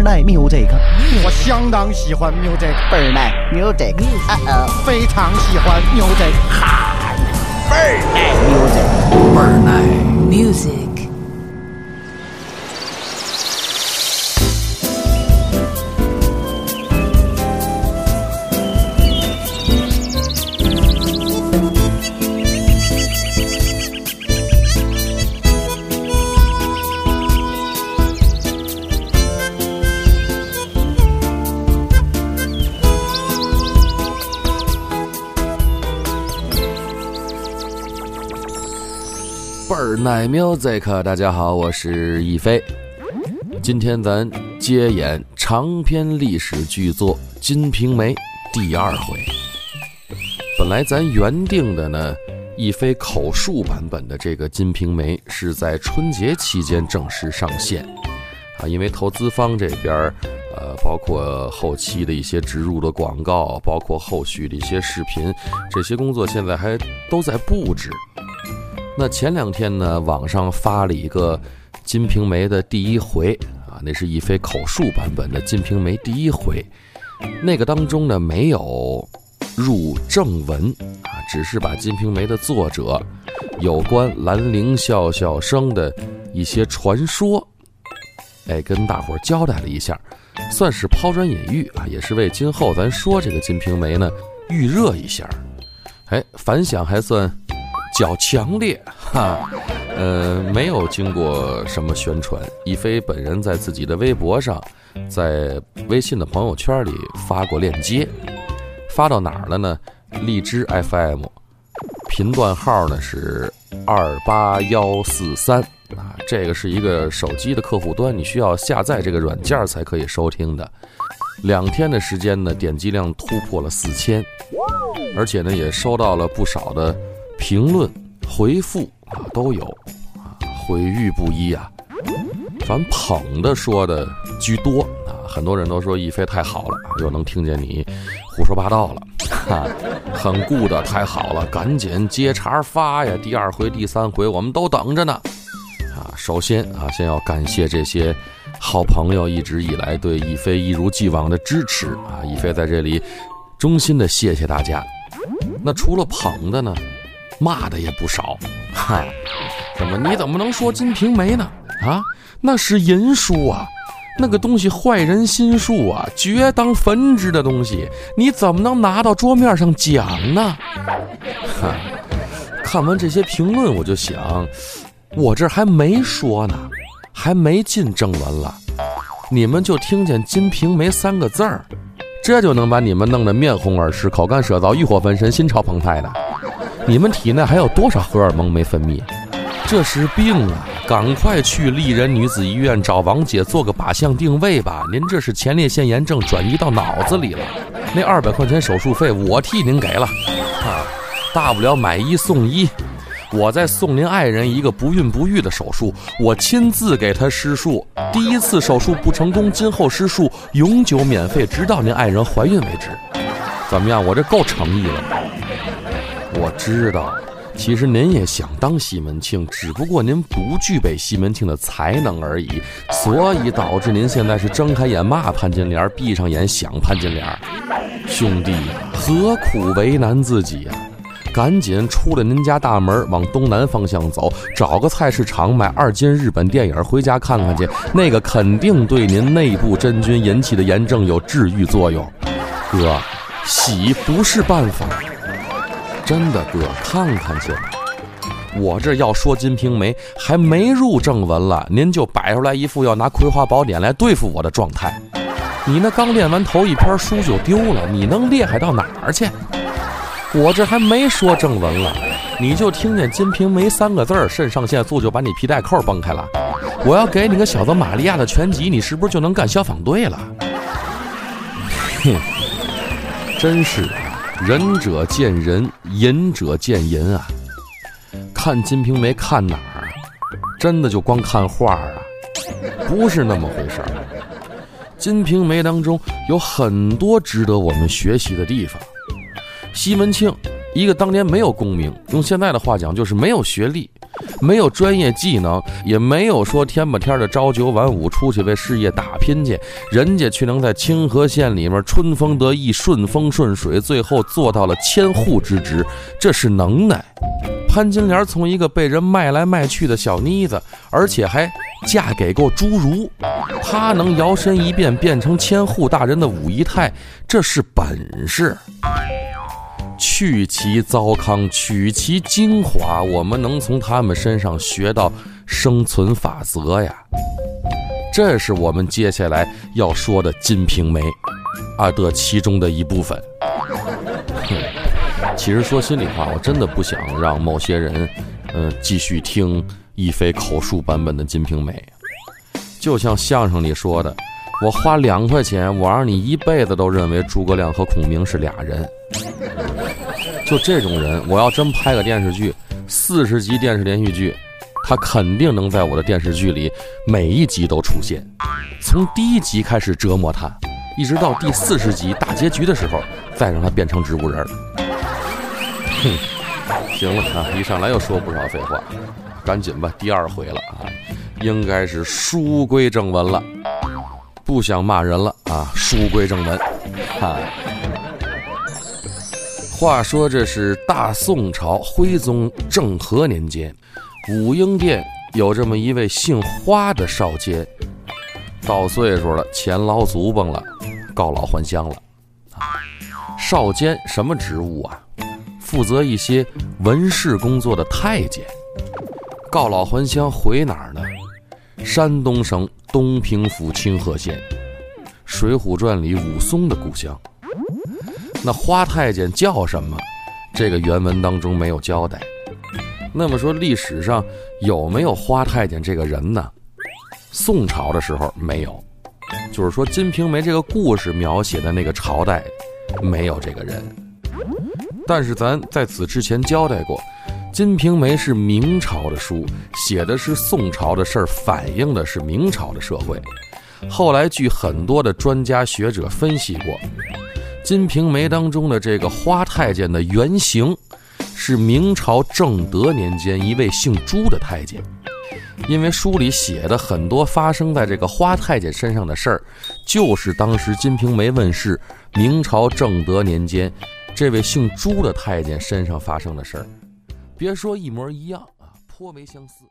儿奶 music，我相当喜欢 music，倍儿奶 music，啊哦，非常喜欢 music，哈倍儿奶 music，倍儿奶 music。奶 music，大家好，我是一飞。今天咱接演长篇历史巨作《金瓶梅》第二回。本来咱原定的呢，一飞口述版本的这个《金瓶梅》是在春节期间正式上线啊，因为投资方这边，呃，包括后期的一些植入的广告，包括后续的一些视频，这些工作现在还都在布置。那前两天呢，网上发了一个《金瓶梅》的第一回啊，那是一非口述版本的《金瓶梅》第一回，那个当中呢没有入正文啊，只是把《金瓶梅》的作者有关兰陵笑笑生的一些传说，哎，跟大伙儿交代了一下，算是抛砖引玉啊，也是为今后咱说这个《金瓶梅》呢预热一下，哎，反响还算。较强烈哈，呃，没有经过什么宣传。一飞本人在自己的微博上，在微信的朋友圈里发过链接，发到哪儿了呢？荔枝 FM，频段号呢是二八幺四三啊，这个是一个手机的客户端，你需要下载这个软件才可以收听的。两天的时间呢，点击量突破了四千，而且呢，也收到了不少的。评论、回复啊都有啊，毁誉不一啊，反捧的说的居多啊，很多人都说一飞太好了，又能听见你胡说八道了，哈，很 good，太好了，赶紧接茬发呀！第二回、第三回我们都等着呢，啊，首先啊，先要感谢这些好朋友一直以来对一飞一如既往的支持啊，一飞在这里衷心的谢谢大家。那除了捧的呢？骂的也不少，嗨，怎么你怎么能说《金瓶梅》呢？啊，那是淫书啊，那个东西坏人心术啊，绝当焚之的东西，你怎么能拿到桌面上讲呢？哈，看完这些评论，我就想，我这还没说呢，还没进正文了，你们就听见《金瓶梅》三个字儿，这就能把你们弄得面红耳赤、口干舌燥、欲火焚身、心潮澎湃的。你们体内还有多少荷尔蒙没分泌？这是病啊！赶快去丽人女子医院找王姐做个靶向定位吧。您这是前列腺炎症转移到脑子里了。那二百块钱手术费我替您给了，啊，大不了买一送一。我再送您爱人一个不孕不育的手术，我亲自给他施术。第一次手术不成功，今后施术永久免费，直到您爱人怀孕为止。怎么样？我这够诚意了。我知道，其实您也想当西门庆，只不过您不具备西门庆的才能而已，所以导致您现在是睁开眼骂潘金莲，闭上眼想潘金莲。兄弟，何苦为难自己呀？赶紧出了您家大门，往东南方向走，找个菜市场买二斤日本电影回家看看去，那个肯定对您内部真菌引起的炎症有治愈作用。哥，洗不是办法。真的哥，看看去。我这要说《金瓶梅》，还没入正文了，您就摆出来一副要拿《葵花宝典》来对付我的状态。你那刚练完头一篇书就丢了，你能厉害到哪儿去？我这还没说正文了，你就听见《金瓶梅》三个字儿，肾上腺素就把你皮带扣崩开了。我要给你个小子玛利亚的全集，你是不是就能干消防队了？哼，真是。仁者见仁，淫者见淫啊！看《金瓶梅》看哪儿？真的就光看画啊？不是那么回事儿。《金瓶梅》当中有很多值得我们学习的地方。西门庆，一个当年没有功名，用现在的话讲就是没有学历，没有专业技能，也没有说天不天的朝九晚五出去为事业打拼去，人家却能在清河县里面春风得意、顺风顺水，最后做到了千户之职，这是能耐。潘金莲从一个被人卖来卖去的小妮子，而且还嫁给过侏儒，她能摇身一变变成千户大人的五姨太，这是本事。去其糟糠，取其精华，我们能从他们身上学到生存法则呀。这是我们接下来要说的《金瓶梅》啊的其中的一部分。其实说心里话，我真的不想让某些人，嗯，继续听一飞口述版本的《金瓶梅》。就像相声里说的，我花两块钱，我让你一辈子都认为诸葛亮和孔明是俩人。就这种人，我要真拍个电视剧，四十集电视连续剧，他肯定能在我的电视剧里每一集都出现，从第一集开始折磨他，一直到第四十集大结局的时候，再让他变成植物人。哼，行了啊！一上来又说不少废话，赶紧吧，第二回了啊，应该是书归正文了，不想骂人了啊，书归正文，哈。话说这是大宋朝徽宗政和年间，武英殿有这么一位姓花的少监，到岁数了，钱老足崩了，告老还乡了。少监什么职务啊？负责一些文事工作的太监，告老还乡回哪儿呢？山东省东平府清河县，《水浒传》里武松的故乡。那花太监叫什么？这个原文当中没有交代。那么说历史上有没有花太监这个人呢？宋朝的时候没有，就是说《金瓶梅》这个故事描写的那个朝代没有这个人。但是咱在此之前交代过，《金瓶梅》是明朝的书，写的是宋朝的事儿，反映的是明朝的社会。后来据很多的专家学者分析过，《金瓶梅》当中的这个花太监的原型，是明朝正德年间一位姓朱的太监。因为书里写的很多发生在这个花太监身上的事儿，就是当时《金瓶梅》问世，明朝正德年间。这位姓朱的太监身上发生的事儿，别说一模一样啊，颇为相似。